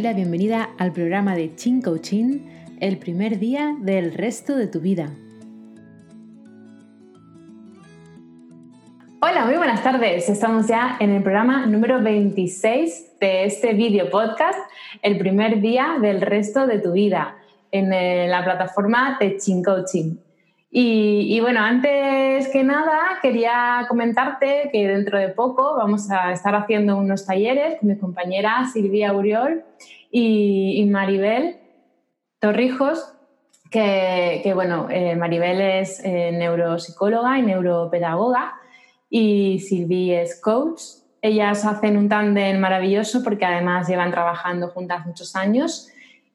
doy la bienvenida al programa de Chin Coaching, el primer día del resto de tu vida. Hola, muy buenas tardes. Estamos ya en el programa número 26 de este video podcast, el primer día del resto de tu vida, en eh, la plataforma de Chin Coaching. Y, bueno, antes que nada quería comentarte que dentro de poco vamos a estar haciendo unos talleres con mi compañera Silvia Uriol y, Maribel Torrijos, que, bueno, eh, Maribel es eh, neuropsicóloga y neuropedagoga y Silvia es coach. Ellas hacen un tándem maravilloso porque además llevan trabajando juntas muchos años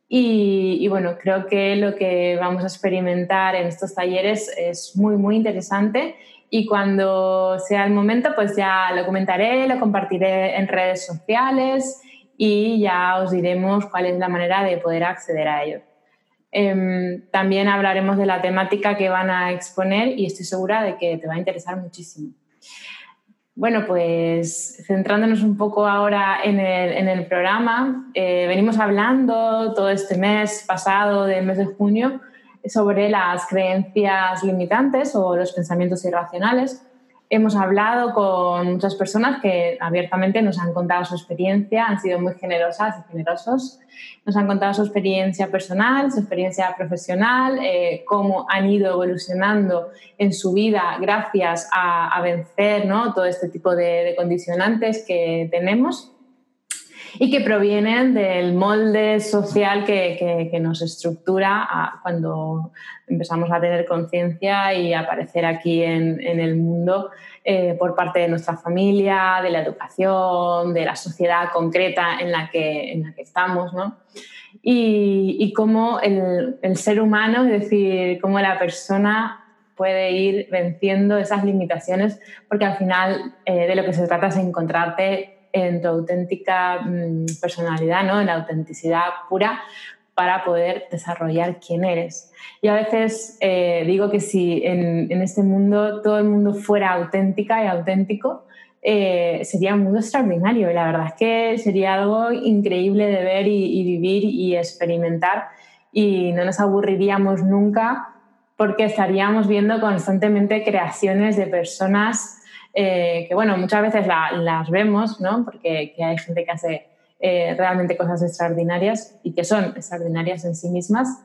y, bueno, creo que lo que vamos a experimentar en estos talleres es muy, muy interesante y cuando sea el momento, pues ya lo comentaré, lo compartiré en redes sociales y ya os diremos cuál es la manera de poder acceder a ello. Em, también hablaremos de la temática que van a exponer y estoy segura de que te va a interesar muchísimo. Bueno, pues centrándonos un poco ahora en el, programa, eh, venimos hablando todo este mes pasado, del mes de junio, sobre las creencias limitantes o los pensamientos irracionales hemos hablado con muchas personas que abiertamente nos han contado su experiencia, han sido muy generosas y generosos. Nos han contado su experiencia personal, su experiencia profesional, eh, cómo han ido evolucionando en su vida gracias a, vencer ¿no? todo este tipo de condicionantes que tenemos y que provienen del molde social que, que, nos estructura cuando empezamos a tener conciencia y aparecer aquí en, en el mundo eh, por parte de nuestra familia, de la educación, de la sociedad concreta en la que, en la que estamos, ¿no? Y, y cómo el, el, ser humano, es decir, cómo la persona puede ir venciendo esas limitaciones, porque al final eh, de lo que se trata es encontrarte en tu auténtica mm, personalidad, ¿no? en la autenticidad pura para poder desarrollar quién eres. Y a veces eh, digo que si en, este mundo todo el mundo fuera auténtica y auténtico, eh, sería un mundo extraordinario. Y la verdad es que sería algo increíble de ver y, y vivir y experimentar y no nos aburriríamos nunca porque estaríamos viendo constantemente creaciones de personas eh, que bueno, muchas veces las vemos, ¿no? Porque hay gente que hace eh, realmente cosas extraordinarias y que son extraordinarias en sí mismas,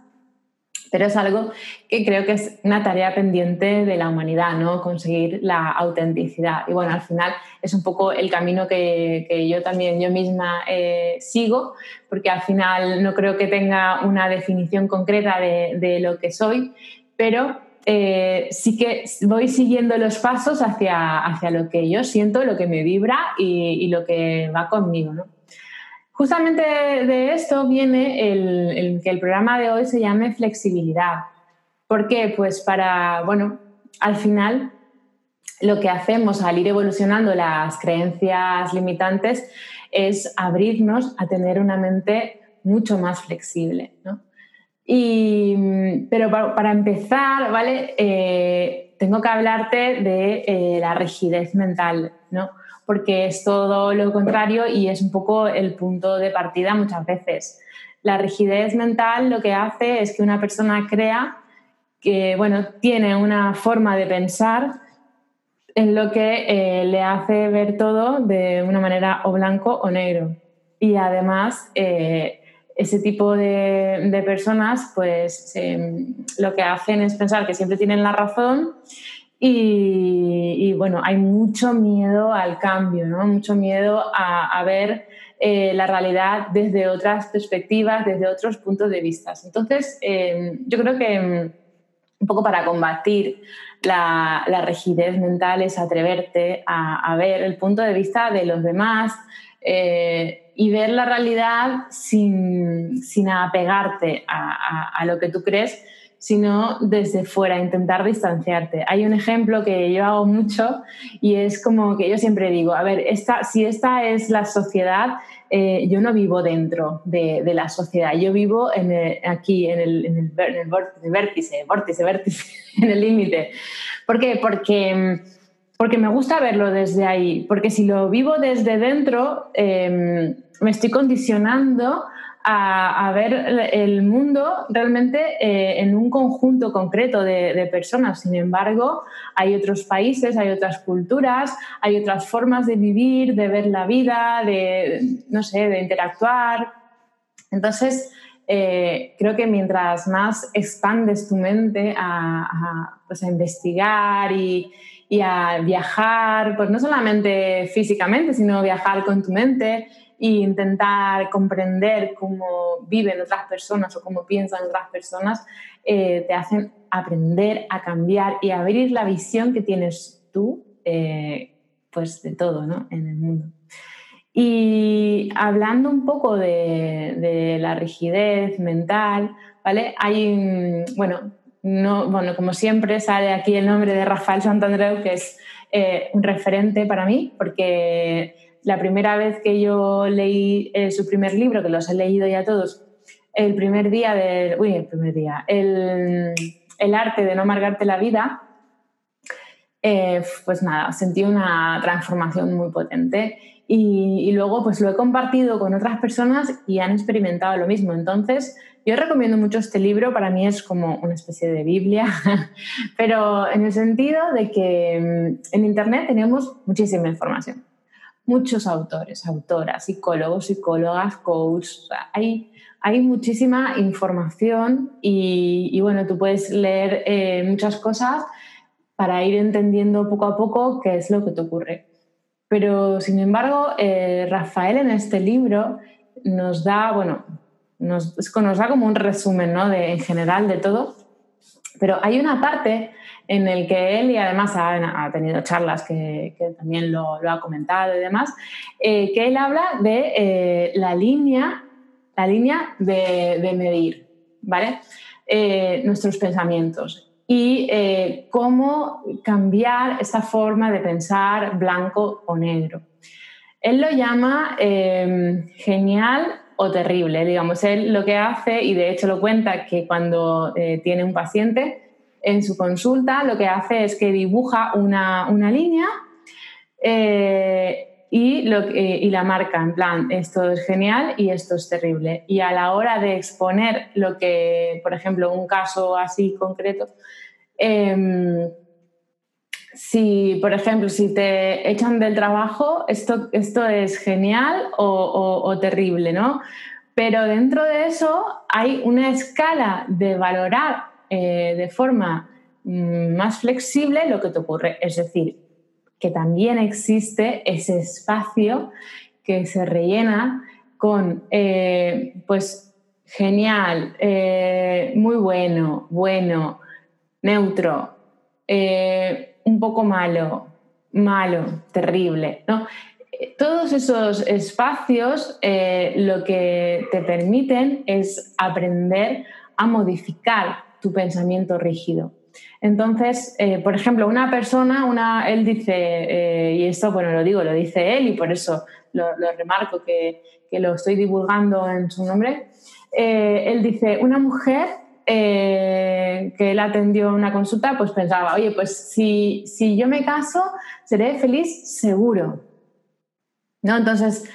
pero es algo que creo que es una tarea pendiente de la humanidad, ¿no? Conseguir la autenticidad. Y bueno, al final es un poco el camino que, que yo también, yo misma eh, sigo, porque al final no creo que tenga una definición concreta de, de lo que soy, pero eh, sí que voy siguiendo los pasos hacia, hacia lo que yo siento, lo que me vibra y, lo que va conmigo. Justamente de esto viene el, que el programa de hoy se llame flexibilidad. ¿Por qué? Pues para, bueno, al final lo que hacemos al ir evolucionando las creencias limitantes es abrirnos a tener una mente mucho más flexible. ¿no? Y, pero para, empezar, ¿vale? Eh, tengo que hablarte de eh, la rigidez mental, ¿no? Porque es todo lo contrario y es un poco el punto de partida muchas veces. La rigidez mental lo que hace es que una persona crea que, bueno, tiene una forma de pensar en lo que eh, le hace ver todo de una manera o blanco o negro. Y además ese tipo de, personas pues lo que hacen es pensar que siempre tienen la razón y, bueno, hay mucho miedo al cambio, ¿no? mucho miedo a, ver eh, la realidad desde otras perspectivas, desde otros puntos de vista. Entonces, eh, yo creo que un poco para combatir la, rigidez mental es atreverte a, ver el punto de vista de los demás, eh, y ver la realidad sin, sin apegarte a, a, lo que tú crees, sino desde fuera, intentar distanciarte. Hay un ejemplo que yo hago mucho y es como que yo siempre digo, a ver, esta, si esta es la sociedad, eh, yo no vivo dentro de, de, la sociedad, yo vivo en aquí, en el, en el, vértice, en el límite. ¿Por qué? Porque porque me gusta verlo desde ahí, porque si lo vivo desde dentro, em, me estoy condicionando a, ver el mundo realmente eh, en un conjunto concreto de, personas. Sin embargo, hay otros países, hay otras culturas, hay otras formas de vivir, de ver la vida, de, no sé, de interactuar. Entonces, eh, creo que mientras más expandes tu mente a, pues a investigar y, y, a viajar, pues no solamente físicamente, sino viajar con tu mente, e intentar comprender cómo viven otras personas o cómo piensan otras personas, eh, te hacen aprender a cambiar y abrir la visión que tienes tú eh, pues de todo ¿no? en el mundo. Y hablando un poco de, la rigidez mental, ¿vale? Hay, bueno, no, bueno, como siempre sale aquí el nombre de Rafael Santandreu, que es eh, un referente para mí, porque la primera vez que yo leí eh, su primer libro, que los he leído ya todos, el primer día del. Uy, el primer día. El, arte de no amargarte la vida, eh, pues nada, sentí una transformación muy potente. Y, y, luego, pues lo he compartido con otras personas y han experimentado lo mismo. Entonces, yo recomiendo mucho este libro, para mí es como una especie de Biblia, pero en el sentido de que mm, en Internet tenemos muchísima información muchos autores, autoras, psicólogos, psicólogas, coaches. hay, hay muchísima información y, bueno, tú puedes leer eh, muchas cosas para ir entendiendo poco a poco qué es lo que te ocurre. Pero, sin embargo, eh, Rafael en este libro nos da, bueno, nos, da como un resumen ¿no? de, en general de todo, pero hay una parte en el que él, y además ha, tenido charlas que, también lo, ha comentado y demás, eh, que él habla de eh, la línea, la línea de, medir, ¿vale? Eh, nuestros pensamientos y cómo cambiar esta forma de pensar blanco o negro. Él lo llama genial o terrible, digamos. Él lo que hace, y de hecho lo cuenta, que cuando tiene un paciente, en su consulta lo que hace es que dibuja una, línea eh, y, lo, y, la marca en plan, esto es genial y esto es terrible. Y a la hora de exponer lo que, por ejemplo, un caso así concreto, em, si, por ejemplo, si te echan del trabajo, esto, esto es genial o, terrible, ¿no? Pero dentro de eso hay una escala de valorar eh, de forma mm, más flexible lo que te ocurre. Es decir, que también existe ese espacio que se rellena con, eh, pues, genial, eh, muy bueno, bueno, neutro, un poco malo, malo, terrible, ¿no? Todos esos espacios lo que te permiten es aprender a modificar tu pensamiento rígido. Entonces, eh, por ejemplo, una persona, una, él dice, eh, y esto, bueno, lo digo, lo dice él y por eso lo, remarco que, lo estoy divulgando en su nombre, eh, él dice, una mujer que él atendió una consulta, pues pensaba, oye, pues si, si yo me caso, seré feliz seguro. ¿No? Entonces,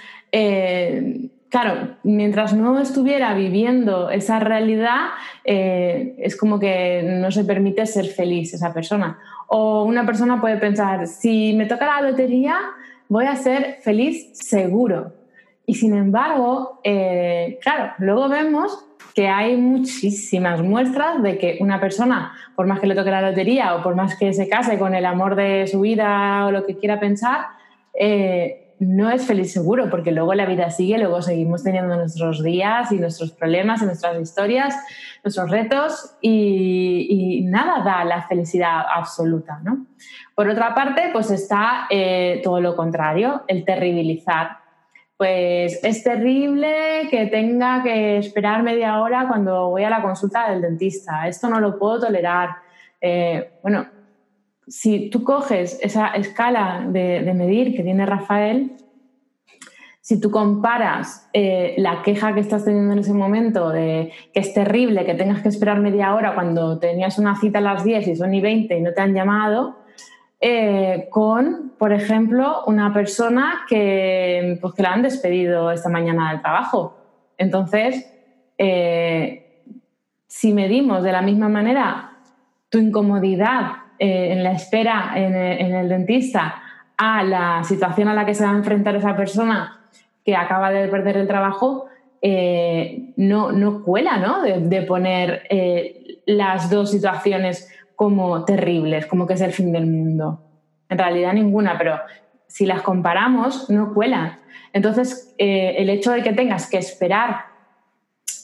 claro, mientras no estuviera viviendo esa realidad, eh, es como que no se permite ser feliz esa persona. O una persona puede pensar, si me toca la lotería, voy a ser feliz seguro. Y sin embargo, eh, claro, luego vemos que hay muchísimas muestras de que una persona, por más que le toque la lotería o por más que se case con el amor de su vida o lo que quiera pensar, eh, no es feliz seguro, porque luego la vida sigue, luego seguimos teniendo nuestros días y nuestros problemas y nuestras historias, nuestros retos y, nada da la felicidad absoluta. ¿no? Por otra parte, pues está eh, todo lo contrario, el terribilizar. Pues es terrible que tenga que esperar media hora cuando voy a la consulta del dentista. Esto no lo puedo tolerar. Eh, bueno, si tú coges esa escala de, medir que tiene Rafael, si tú comparas eh, la queja que estás teniendo en ese momento de que es terrible que tengas que esperar media hora cuando tenías una cita a las 10 y son y 20 y no te han llamado, eh, con, por ejemplo, una persona que, pues, que la han despedido esta mañana del trabajo. Entonces, eh, si medimos de la misma manera tu incomodidad eh, en la espera en el, dentista a la situación a la que se va a enfrentar esa persona que acaba de perder el trabajo, no, no, cuela ¿no? de poner las dos situaciones como terribles, como que es el fin del mundo. En realidad ninguna, pero si las comparamos, no cuelan. Entonces, eh, el hecho de que tengas que esperar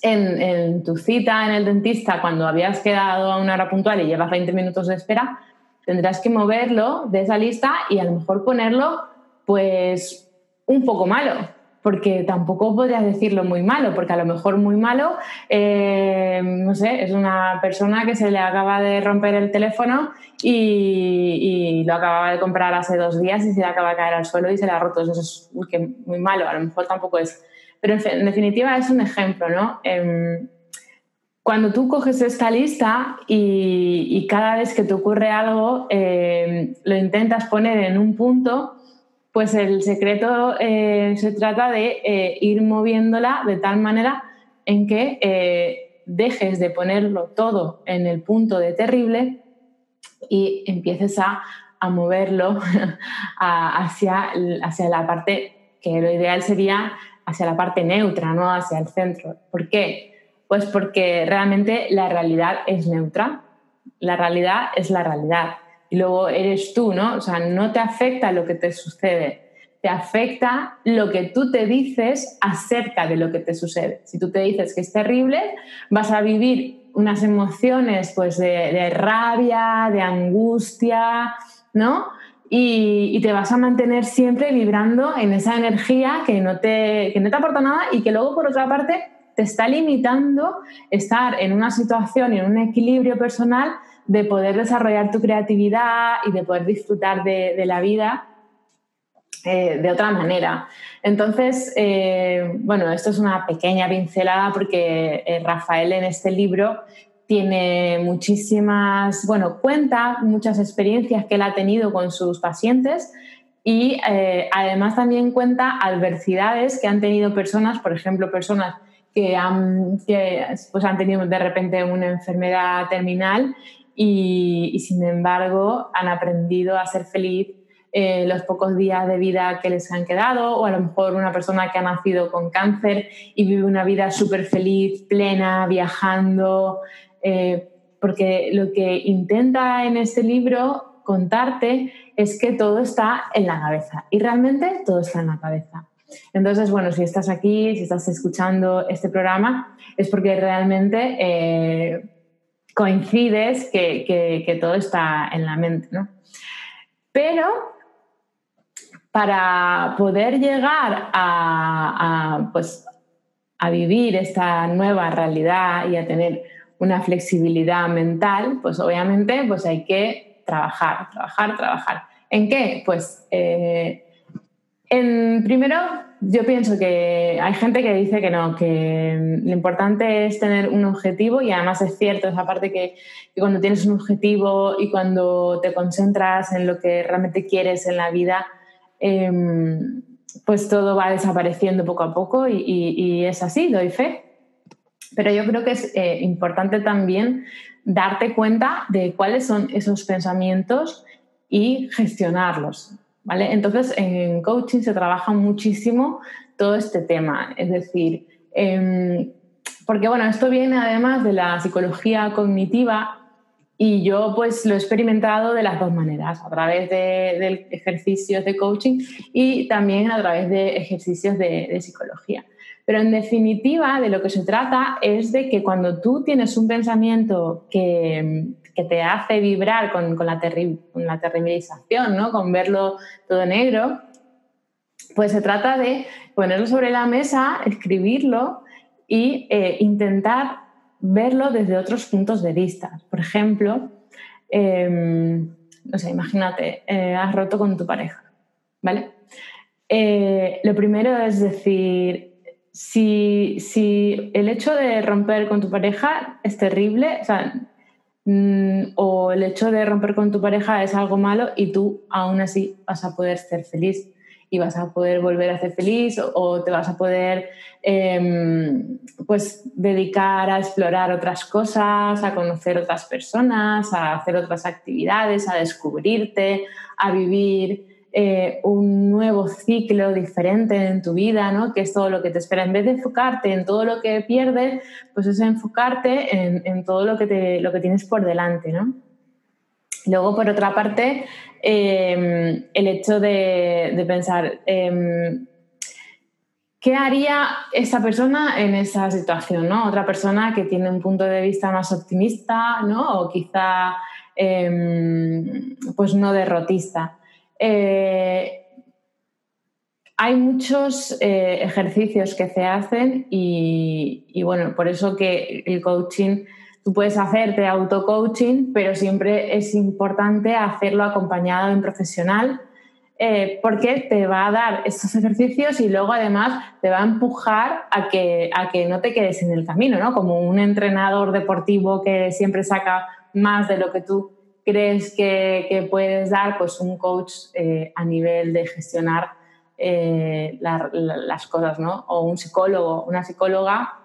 en, tu cita en el dentista cuando habías quedado a una hora puntual y llevas 20 minutos de espera, tendrás que moverlo de esa lista y a lo mejor ponerlo pues un poco malo porque tampoco podrías decirlo muy malo, porque a lo mejor muy malo, eh, no sé, es una persona que se le acaba de romper el teléfono y, lo acababa de comprar hace dos días y se le acaba de caer al suelo y se le ha roto. Eso es muy malo, a lo mejor tampoco es. Pero en, definitiva es un ejemplo, ¿no? Em, cuando tú coges esta lista y, cada vez que te ocurre algo, em, lo intentas poner en un punto, pues el secreto eh, se trata de eh, ir moviéndola de tal manera en que eh, dejes de ponerlo todo en el punto de terrible y empieces a, moverlo hacia, hacia la parte que lo ideal sería hacia la parte neutra, no hacia el centro. ¿Por qué? Pues porque realmente la realidad es neutra. La realidad es la realidad y luego eres tú, ¿no? O sea, no te afecta lo que te sucede, te afecta lo que tú te dices acerca de lo que te sucede. Si tú te dices que es terrible, vas a vivir unas emociones pues de, rabia, de angustia, ¿no? Y, te vas a mantener siempre vibrando en esa energía que no, te, que no te aporta nada y que luego, por otra parte, te está limitando estar en una situación en un equilibrio personal de poder desarrollar tu creatividad y de poder disfrutar de, la vida eh, de otra manera. Entonces, eh, bueno, esto es una pequeña pincelada porque eh, Rafael en este libro tiene muchísimas, bueno, cuenta muchas experiencias que él ha tenido con sus pacientes y además también cuenta adversidades que han tenido personas, por ejemplo, personas que han, que, pues han tenido de repente una enfermedad terminal y, sin embargo han aprendido a ser feliz eh, los pocos días de vida que les han quedado o a lo mejor una persona que ha nacido con cáncer y vive una vida súper feliz, plena, viajando, eh, porque lo que intenta en este libro contarte es que todo está en la cabeza y realmente todo está en la cabeza. Entonces, bueno, si estás aquí, si estás escuchando este programa, es porque realmente eh, coincides que, todo está en la mente, ¿no? Pero para poder llegar a, pues, a vivir esta nueva realidad y a tener una flexibilidad mental, pues obviamente pues hay que trabajar, trabajar, trabajar. ¿En qué? Pues eh, primero yo pienso que hay gente que dice que no, que lo importante es tener un objetivo y además es cierto esa parte que, cuando tienes un objetivo y cuando te concentras en lo que realmente quieres en la vida, em, pues todo va desapareciendo poco a poco y, es así, doy fe. Pero yo creo que es eh, importante también darte cuenta de cuáles son esos pensamientos y gestionarlos. Entonces, en coaching se trabaja muchísimo todo este tema, es decir, em, porque bueno, esto viene además de la psicología cognitiva y yo pues lo he experimentado de las dos maneras, a través de, ejercicios de coaching y también a través de ejercicios de psicología. Pero en definitiva, de lo que se trata es de que cuando tú tienes un pensamiento que, que te hace vibrar con, con, la con, la terribilización, ¿no? con verlo todo negro, pues se trata de ponerlo sobre la mesa, escribirlo e intentar verlo desde otros puntos de vista. Por ejemplo, em, no sé, imagínate, eh, has roto con tu pareja, ¿vale? Eh, lo primero es decir, si, si, el hecho de romper con tu pareja es terrible, mm, o el hecho de romper con tu pareja es algo malo y tú aún así vas a poder ser feliz y vas a poder volver a ser feliz o, te vas a poder em, pues dedicar a explorar otras cosas, a conocer otras personas, a hacer otras actividades, a descubrirte, a vivir eh, un nuevo ciclo diferente en tu vida, ¿no? que es todo lo que te espera. En vez de enfocarte en todo lo que pierdes, pues es enfocarte en, todo lo que, tienes por delante. ¿no? Luego, por otra parte, em, el hecho de, pensar, em, ¿qué haría esa persona en esa situación? ¿no? Otra persona que tiene un punto de vista más optimista ¿no? o quizá em, pues no derrotista. Eh, hay muchos eh, ejercicios que se hacen y, bueno, por eso que el coaching, tú puedes hacerte auto-coaching, pero siempre es importante hacerlo acompañado de un profesional eh, porque te va a dar estos ejercicios y luego además te va a empujar a que, a que no te quedes en el camino, ¿no? Como un entrenador deportivo que siempre saca más de lo que tú crees que, puedes dar pues un coach eh, a nivel de gestionar eh, las cosas, ¿no? O un psicólogo, una psicóloga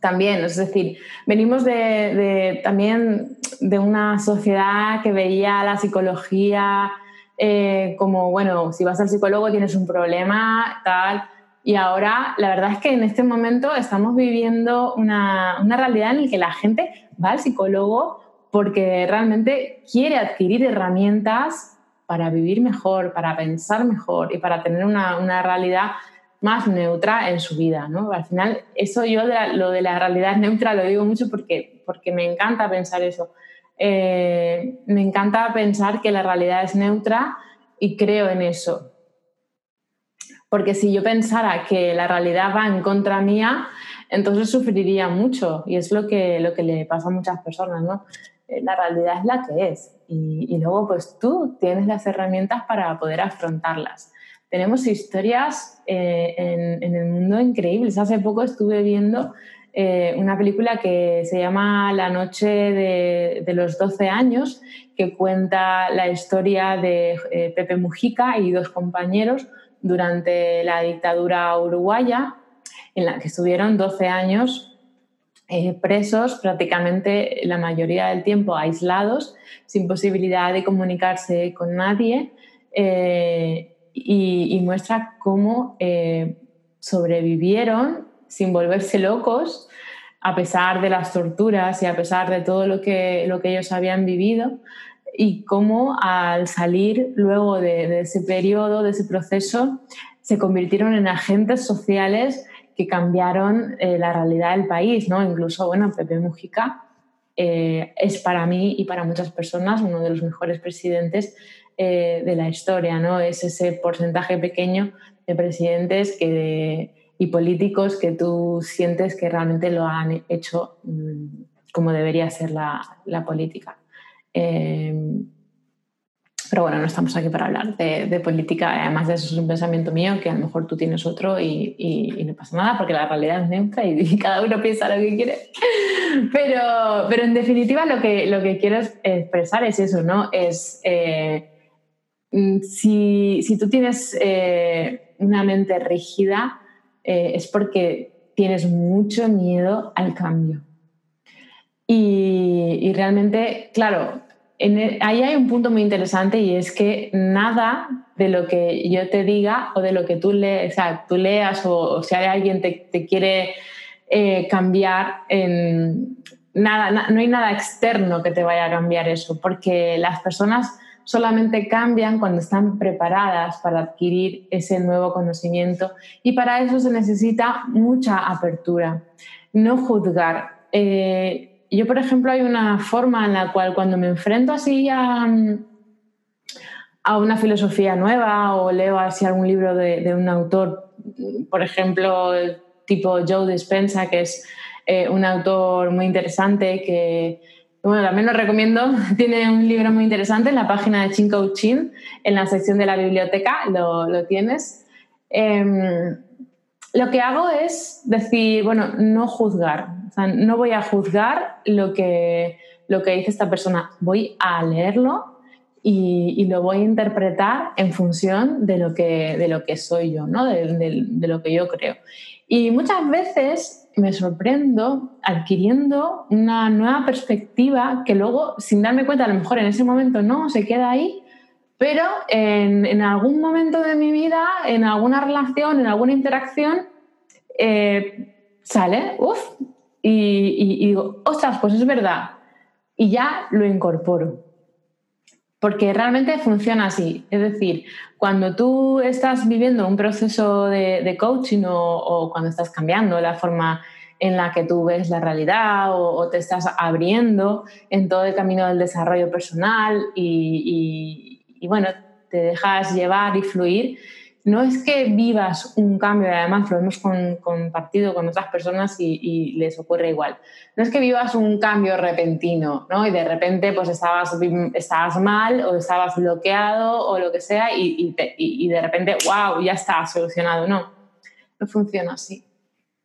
también, es decir, venimos de, también de una sociedad que veía la psicología eh, como, bueno, si vas al psicólogo tienes un problema, tal, y ahora la verdad es que en este momento estamos viviendo una, una realidad en la que la gente va al psicólogo porque realmente quiere adquirir herramientas para vivir mejor, para pensar mejor y para tener una, realidad más neutra en su vida. ¿no? Al final, eso yo lo de la realidad neutra lo digo mucho porque, porque me encanta pensar eso. Eh, me encanta pensar que la realidad es neutra y creo en eso. Porque si yo pensara que la realidad va en contra mía, entonces sufriría mucho y es lo que, lo que le pasa a muchas personas, ¿no? Eh, la realidad es la que es y, luego pues tú tienes las herramientas para poder afrontarlas. Tenemos historias eh, en, el mundo increíbles. Hace poco estuve viendo eh, una película que se llama La noche de, de, los 12 años, que cuenta la historia de Pepe Mujica y dos compañeros durante la dictadura uruguaya, en la que estuvieron 12 años eh, presos prácticamente la mayoría del tiempo aislados, sin posibilidad de comunicarse con nadie eh, y, muestra cómo eh, sobrevivieron sin volverse locos a pesar de las torturas y a pesar de todo lo que, lo que ellos habían vivido y cómo al salir luego de, de ese periodo, de ese proceso, se convirtieron en agentes sociales que cambiaron eh, la realidad del país, ¿no? Incluso, bueno, Pepe Mujica eh, es para mí y para muchas personas uno de los mejores presidentes eh, de la historia, ¿no? Es ese porcentaje pequeño de presidentes y políticos que tú sientes que realmente lo han hecho mm, como debería ser la política. Pero bueno, no estamos aquí para hablar de, política, además de eso es un pensamiento mío, que a lo mejor tú tienes otro y, no pasa nada, porque la realidad es neutra y, cada uno piensa lo que quiere. Pero, pero en definitiva lo que, lo que quiero expresar es eso, ¿no? Es eh, si, si, tú tienes eh, una mente rígida, eh, es porque tienes mucho miedo al cambio. Y, y realmente, claro, ahí hay un punto muy interesante y es que nada de lo que yo te diga o de lo que tú, lees, o sea, tú leas o, si alguien te, te quiere eh, cambiar, en, nada, no hay nada externo que te vaya a cambiar eso, porque las personas solamente cambian cuando están preparadas para adquirir ese nuevo conocimiento y para eso se necesita mucha apertura, no juzgar. Eh, yo, por ejemplo, hay una forma en la cual cuando me enfrento así a, una filosofía nueva o leo así algún libro de, un autor, por ejemplo, tipo Joe Dispenza, que es eh, un autor muy interesante que, bueno, también lo recomiendo, tiene un libro muy interesante en la página de Chin Chin, en la sección de la biblioteca, lo, lo tienes. Em, lo que hago es decir, bueno, no juzgar, no voy a juzgar lo que, lo que dice esta persona, voy a leerlo y, lo voy a interpretar en función de lo que, de lo que soy yo, ¿no? de lo que yo creo. Y muchas veces me sorprendo adquiriendo una nueva perspectiva que luego, sin darme cuenta, a lo mejor en ese momento no, se queda ahí, pero en, algún momento de mi vida, en alguna relación, en alguna interacción, eh, sale, uff, y, digo, ostras, pues es verdad. Y ya lo incorporo. Porque realmente funciona así. Es decir, cuando tú estás viviendo un proceso de, coaching o, cuando estás cambiando la forma en la que tú ves la realidad o, te estás abriendo en todo el camino del desarrollo personal y, y bueno, te dejas llevar y fluir, no es que vivas un cambio, además lo hemos compartido con otras personas y, les ocurre igual. No es que vivas un cambio repentino, ¿no? Y de repente pues estabas, estabas mal o estabas bloqueado o lo que sea y, y de repente, wow, ya está solucionado. No, no funciona así.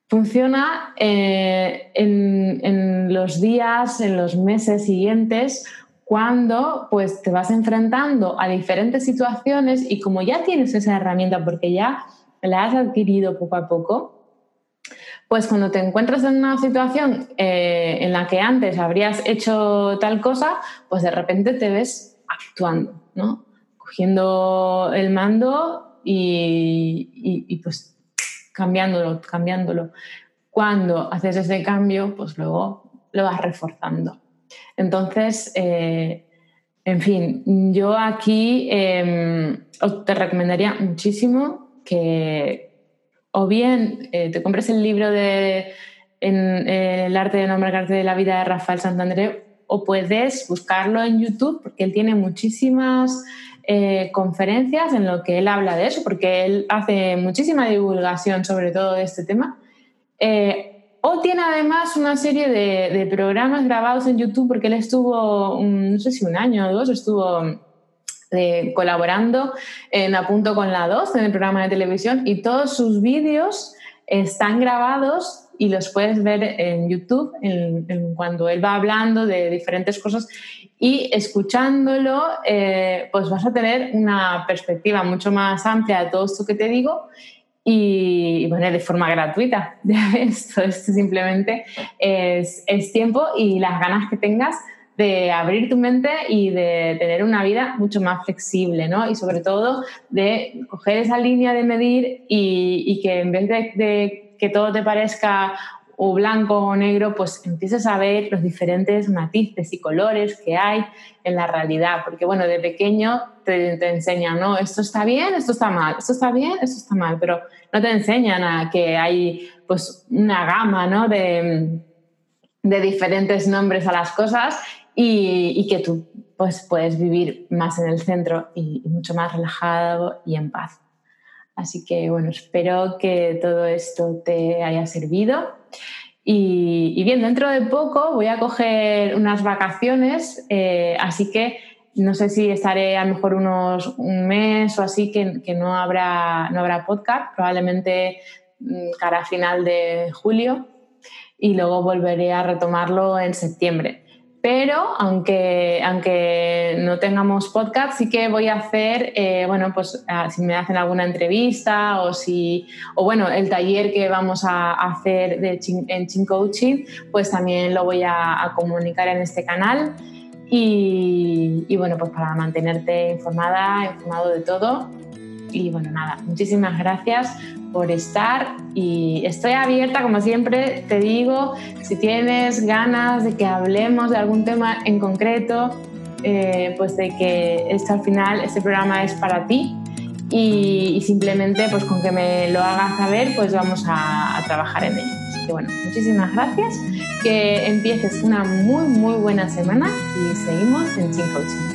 Funciona eh, en los días, en los meses siguientes cuando pues te vas enfrentando a diferentes situaciones y como ya tienes esa herramienta porque ya la has adquirido poco a poco, pues cuando te encuentras en una situación eh, en la que antes habrías hecho tal cosa, pues de repente te ves actuando, ¿no? Cogiendo el mando y, y pues cambiándolo, cambiándolo. Cuando haces ese cambio, pues luego lo vas reforzando. Entonces, eh, en fin, yo aquí em, te recomendaría muchísimo que o bien eh, te compres el libro de eh, El arte de no arte de la vida de Rafael Santandré o puedes buscarlo en YouTube porque él tiene muchísimas conferencias en lo que él habla de eso, porque él hace muchísima divulgación sobre todo este tema. O tiene además una serie de, programas grabados en YouTube porque él estuvo, no sé si un año o dos, estuvo eh, colaborando en A Punto con la 2 en el programa de televisión y todos sus vídeos están grabados y los puedes ver en YouTube cuando él va hablando de diferentes cosas. Y escuchándolo eh, pues vas a tener una perspectiva mucho más amplia de todo esto que te digo y bueno, de forma gratuita. Esto, esto simplemente es, tiempo y las ganas que tengas de abrir tu mente y de tener una vida mucho más flexible, ¿no? Y sobre todo de coger esa línea de medir y, que en vez de que todo te parezca o blanco o negro, pues empieces a ver los diferentes matices y colores que hay en la realidad. Porque, bueno, de pequeño te, te, enseñan, ¿no? Esto está bien, esto está mal, esto está bien, esto está mal, pero no te enseñan a que hay, pues, una gama, ¿no? De, de diferentes nombres a las cosas y, que tú, pues, puedes vivir más en el centro y mucho más relajado y en paz. Así que bueno, espero que todo esto te haya servido. Y, bien, dentro de poco voy a coger unas vacaciones, eh, así que no sé si estaré a lo mejor unos un mes o así que, no, habrá, no habrá podcast, probablemente mm, cara final de julio y luego volveré a retomarlo en septiembre pero aunque, aunque no tengamos podcast, sí que voy a hacer, eh, bueno, pues ah, si me hacen alguna entrevista o si, o bueno, el taller que vamos a hacer de en Chin Coaching, pues también lo voy a, comunicar en este canal. Y, y, bueno, pues para mantenerte informada, informado de todo. Y bueno, nada, muchísimas gracias por estar y estoy abierta, como siempre te digo, si tienes ganas de que hablemos de algún tema en concreto, eh, pues de que esto al final, este programa es para ti y, simplemente pues con que me lo hagas saber, pues vamos a, trabajar en ello. Así que bueno, muchísimas gracias, que empieces una muy muy buena semana y seguimos en Chin Coaching.